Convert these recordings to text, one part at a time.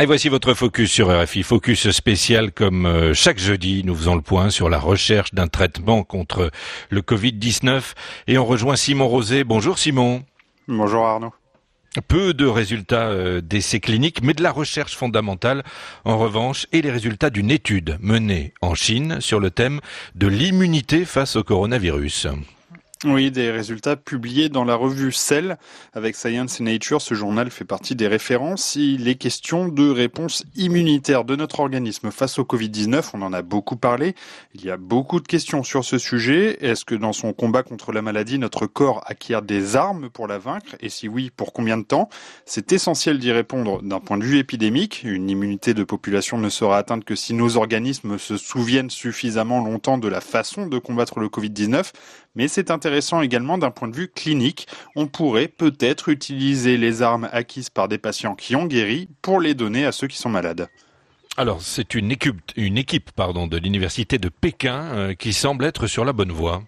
Et voici votre focus sur RFI, focus spécial comme euh, chaque jeudi, nous faisons le point sur la recherche d'un traitement contre le Covid-19 et on rejoint Simon Rosé. Bonjour Simon. Bonjour Arnaud. Peu de résultats euh, d'essais cliniques, mais de la recherche fondamentale en revanche, et les résultats d'une étude menée en Chine sur le thème de l'immunité face au coronavirus. Oui, des résultats publiés dans la revue Cell avec Science Nature. Ce journal fait partie des références. Il est question de réponse immunitaire de notre organisme face au Covid-19. On en a beaucoup parlé. Il y a beaucoup de questions sur ce sujet. Est-ce que dans son combat contre la maladie, notre corps acquiert des armes pour la vaincre? Et si oui, pour combien de temps? C'est essentiel d'y répondre d'un point de vue épidémique. Une immunité de population ne sera atteinte que si nos organismes se souviennent suffisamment longtemps de la façon de combattre le Covid-19. Mais c'est intéressant également d'un point de vue clinique. On pourrait peut-être utiliser les armes acquises par des patients qui ont guéri pour les donner à ceux qui sont malades. Alors, c'est une équipe, de l'université de Pékin euh, qui semble être sur la bonne voie.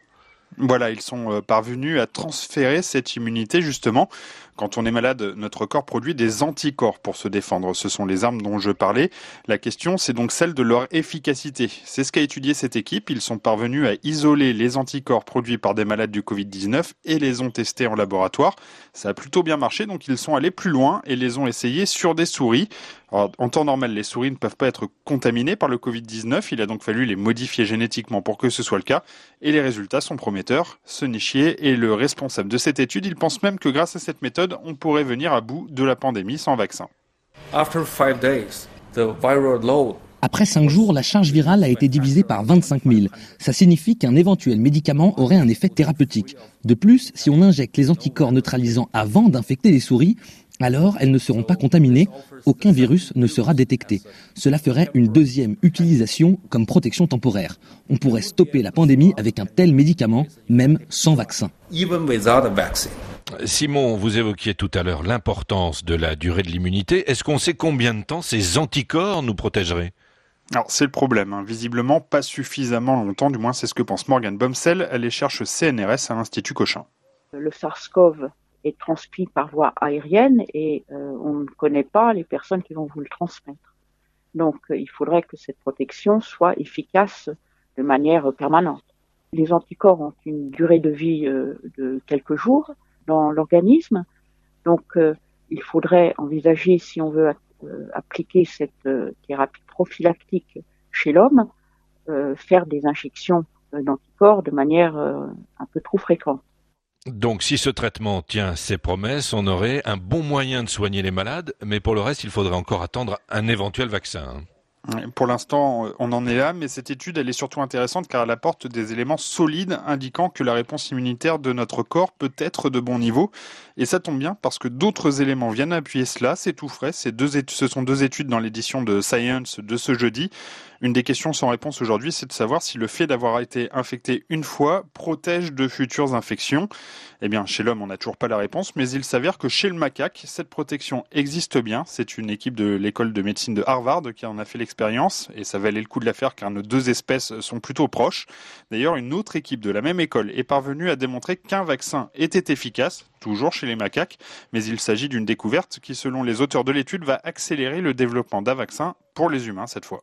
Voilà, ils sont euh, parvenus à transférer cette immunité justement. Quand on est malade, notre corps produit des anticorps pour se défendre. Ce sont les armes dont je parlais. La question, c'est donc celle de leur efficacité. C'est ce qu'a étudié cette équipe. Ils sont parvenus à isoler les anticorps produits par des malades du Covid-19 et les ont testés en laboratoire. Ça a plutôt bien marché, donc ils sont allés plus loin et les ont essayés sur des souris. En temps normal, les souris ne peuvent pas être contaminées par le Covid-19. Il a donc fallu les modifier génétiquement pour que ce soit le cas. Et les résultats sont prometteurs. Ce nichier est le responsable de cette étude. Il pense même que grâce à cette méthode, on pourrait venir à bout de la pandémie sans vaccin. Après cinq jours, la charge virale a été divisée par 25 000. Ça signifie qu'un éventuel médicament aurait un effet thérapeutique. De plus, si on injecte les anticorps neutralisants avant d'infecter les souris, alors elles ne seront pas contaminées, aucun virus ne sera détecté. Cela ferait une deuxième utilisation comme protection temporaire. On pourrait stopper la pandémie avec un tel médicament, même sans vaccin. Simon, vous évoquiez tout à l'heure l'importance de la durée de l'immunité. Est-ce qu'on sait combien de temps ces anticorps nous protégeraient? Alors c'est le problème, hein. visiblement pas suffisamment longtemps, du moins c'est ce que pense Morgan Bomsel, elle est cherche CNRS à l'Institut Cochin. Le SARS-CoV est transmis par voie aérienne et euh, on ne connaît pas les personnes qui vont vous le transmettre. Donc euh, il faudrait que cette protection soit efficace de manière permanente. Les anticorps ont une durée de vie euh, de quelques jours, dans l'organisme. Donc, euh, il faudrait envisager, si on veut euh, appliquer cette thérapie prophylactique chez l'homme, faire des injections d'anticorps de manière un peu trop fréquente. Donc si ce traitement tient ses promesses, on aurait un bon moyen de soigner les malades, mais pour le reste, il faudrait encore attendre un éventuel vaccin. Hein. Pour l'instant, on en est là, mais cette étude, elle est surtout intéressante car elle apporte des éléments solides indiquant que la réponse immunitaire de notre corps peut être de bon niveau. Et ça tombe bien parce que d'autres éléments viennent appuyer cela. C'est tout frais. Ce sont deux études dans l'édition de Science de ce jeudi. Une des questions sans réponse aujourd'hui, c'est de savoir si le fait d'avoir été infecté une fois protège de futures infections. Eh bien, chez l'homme, on n'a toujours pas la réponse, mais il s'avère que chez le macaque, cette protection existe bien. C'est une équipe de l'école de médecine de Harvard qui en a fait l'expérience, et ça valait le coup de la faire car nos deux espèces sont plutôt proches. D'ailleurs, une autre équipe de la même école est parvenue à démontrer qu'un vaccin était efficace, toujours chez les macaques, mais il s'agit d'une découverte qui, selon les auteurs de l'étude, va accélérer le développement d'un vaccin pour les humains cette fois.